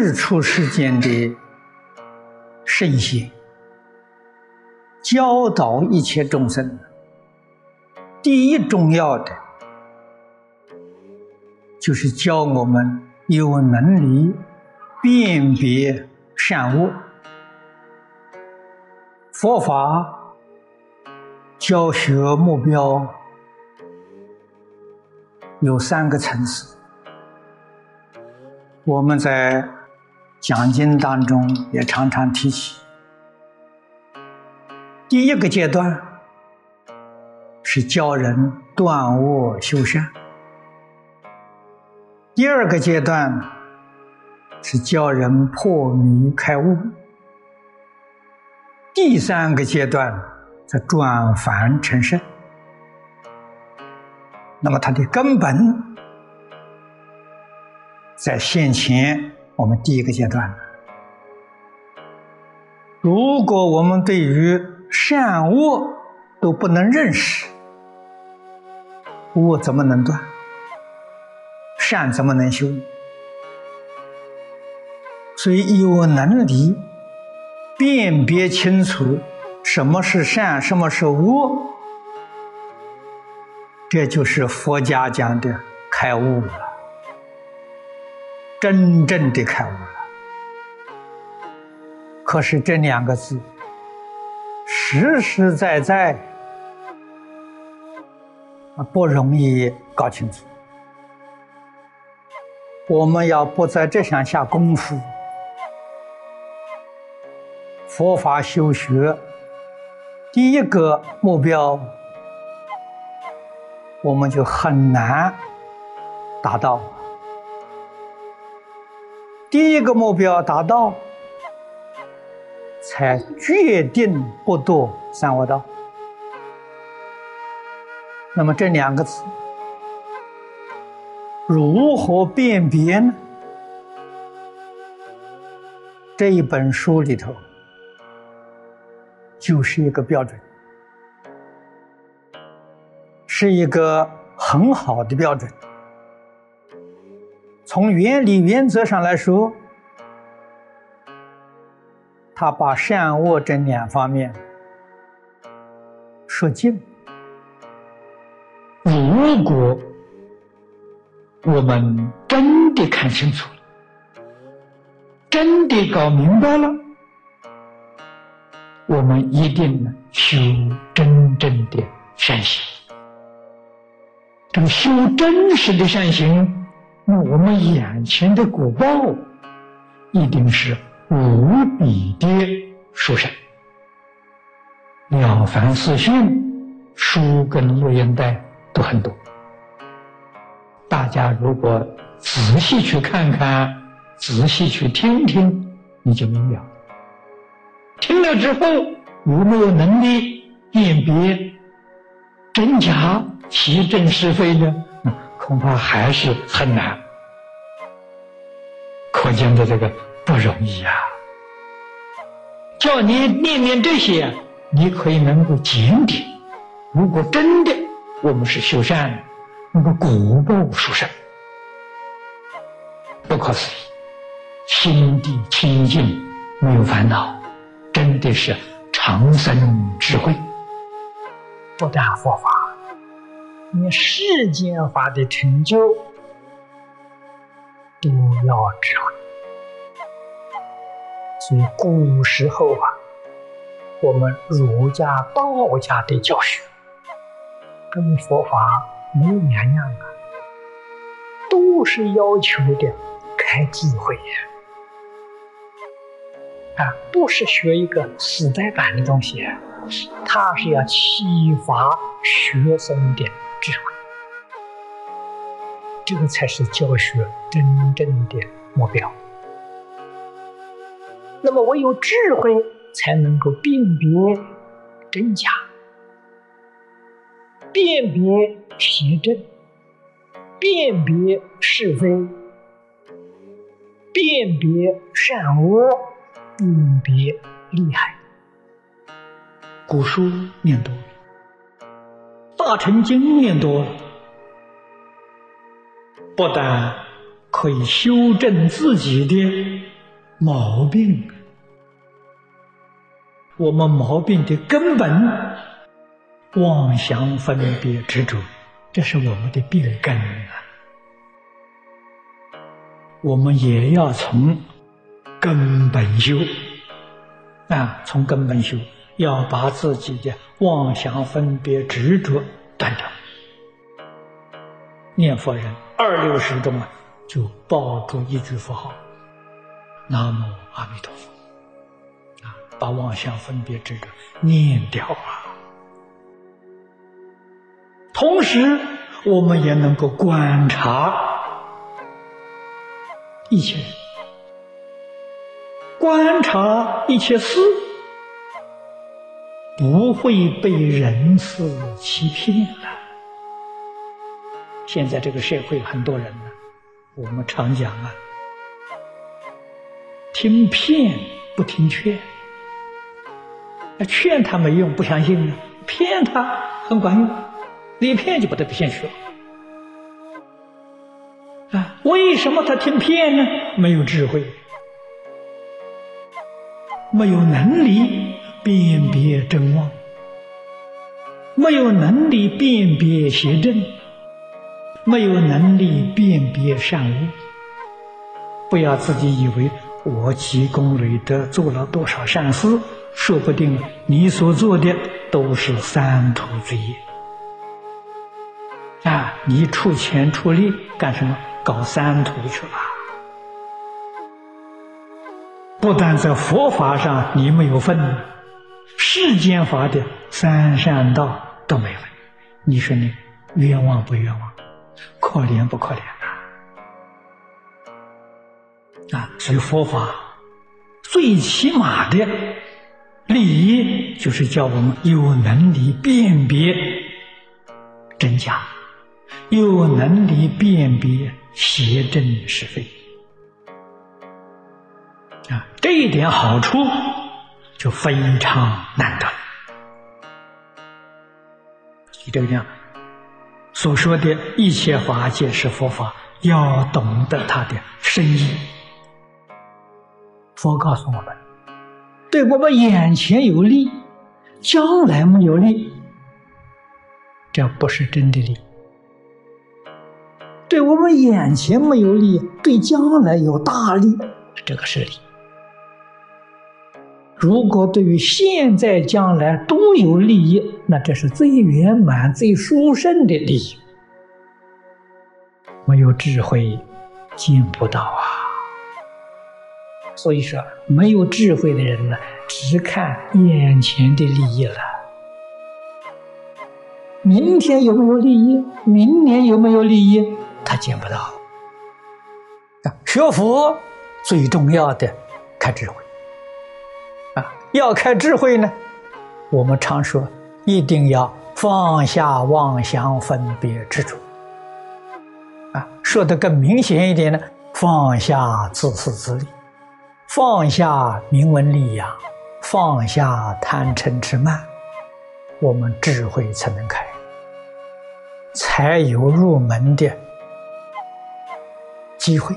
世出世间的圣贤，教导一切众生，第一重要的就是教我们有能力辨别善恶。佛法教学目标有三个层次。我们在讲经当中也常常提起，第一个阶段是教人断恶修善，第二个阶段是教人破迷开悟，第三个阶段则转凡成圣。那么它的根本。在现前，我们第一个阶段，如果我们对于善恶都不能认识，恶怎么能断？善怎么能修？所以有能力辨别清楚什么是善，什么是恶，这就是佛家讲的开悟了。真正的开悟了，可是这两个字实实在在不容易搞清楚。我们要不在这上下功夫，佛法修学第一个目标，我们就很难达到。第一个目标达到，才决定不堕三恶道。那么这两个字如何辨别呢？这一本书里头就是一个标准，是一个很好的标准。从原理原则上来说，他把善恶这两方面说尽。如果我们真的看清楚了，真的搞明白了，我们一定修真正的善行。这个修真实的善行。那我们眼前的果报一定是无比的殊胜。《了凡四训》书跟录音带都很多，大家如果仔细去看看，仔细去听听，你就明了。听了之后有没有能力辨别真假、其正是非呢？恐怕还是很难，可见的这个不容易啊！叫你念念这些，你可以能够检点。如果真的我们是修善，那个果报殊胜，不可思议，心地清净，没有烦恼，真的是长生智慧，不但佛法。你世间法的成就都要智慧，所以古时候啊，我们儒家、道家的教学跟佛法没有两样啊，都是要求的开智慧呀，啊，不是学一个死呆板的东西，它是要启发学生的。智慧，这个才是教学真正的目标。那么，唯有智慧才能够辨别真假，辨别邪正，辨别是非，辨别善恶，辨别厉害。古书念多。大乘经念多了，不但可以修正自己的毛病。我们毛病的根本，妄想分别执着，这是我们的病根啊！我们也要从根本修啊，从根本修，要把自己的妄想分别执着断掉。念佛人二六时中啊，就抱住一句佛号：“南无阿弥陀佛。”啊把妄想分别执着念掉啊！同时，我们也能够观察一切人，观察一切事，不会被人事欺骗了。现在这个社会，很多人呢，我们常讲啊，听骗不听劝。劝他没用，不相信呢；骗他很管用，你骗就把他骗去了。啊，为什么他听骗呢？没有智慧，没有能力辨别真妄，没有能力辨别邪正，没有能力辨别善恶。不要自己以为我积功累德，做了多少善事。说不定你所做的都是三途之业啊！你出钱出力干什么？搞三途去了。不但在佛法上你没有份，世间法的三善道都没份。你说你冤枉不冤枉？可怜不可怜啊？啊！所以佛法最起码的。利益就是叫我们有能力辨别真假，有能力辨别邪正是非啊，这一点好处就非常难得。你这个样所说的一切法皆是佛法，要懂得它的深意。佛告诉我们。对我们眼前有利，将来没有利，这不是真的利。对我们眼前没有利，对将来有大利，这个是利。如果对于现在、将来都有利益，那这是最圆满、最殊胜的利益。没有智慧，见不到啊。所以说，没有智慧的人呢，只看眼前的利益了。明天有没有利益？明年有没有利益？他见不到。啊，学佛最重要的看智慧。要开智慧呢，我们常说一定要放下妄想分别执着。啊，说的更明显一点呢，放下自私自利。放下名闻利养，放下贪嗔痴慢，我们智慧才能开，才有入门的机会，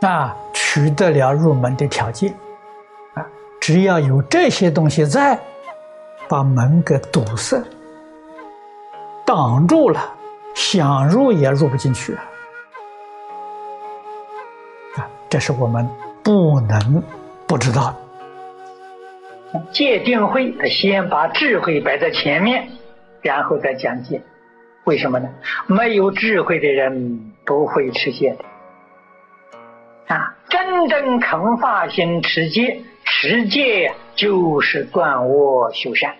啊，取得了入门的条件，只要有这些东西在，把门给堵塞、挡住了，想入也入不进去啊，这是我们。不能不知道，戒定慧，他先把智慧摆在前面，然后再讲戒。为什么呢？没有智慧的人不会持戒的。啊，真正肯发心持戒，持戒就是断恶修善，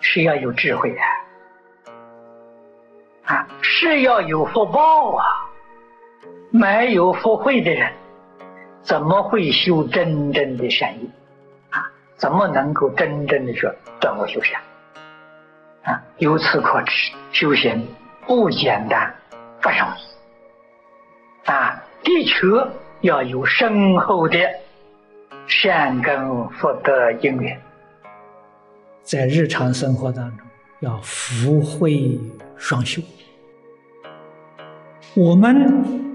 是要有智慧的。啊，是要有福报啊，没有福慧的人。怎么会修真正的善业啊？怎么能够真正的说断恶修善啊？由此可知，修行不简单，不容易啊！的确要有深厚的善根福德因缘，在日常生活当中要福慧双修。我们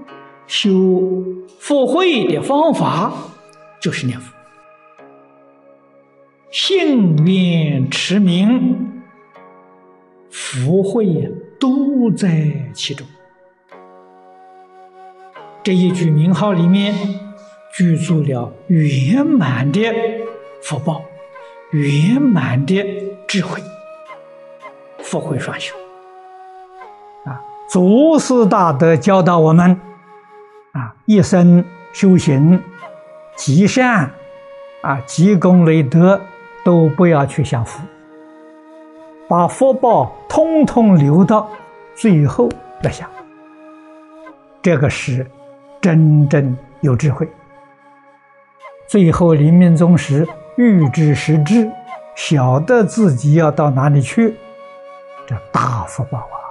修福慧的方法就是念佛，幸运持名，福慧都在其中。这一句名号里面具足了圆满的福报，圆满的智慧，福慧双修。啊，祖师大德教导我们。啊，一生修行积善，啊，积功累德，都不要去享福，把福报通通留到最后来享。这个是真正有智慧。最后临命终时，预知时至，晓得自己要到哪里去，这大福报啊！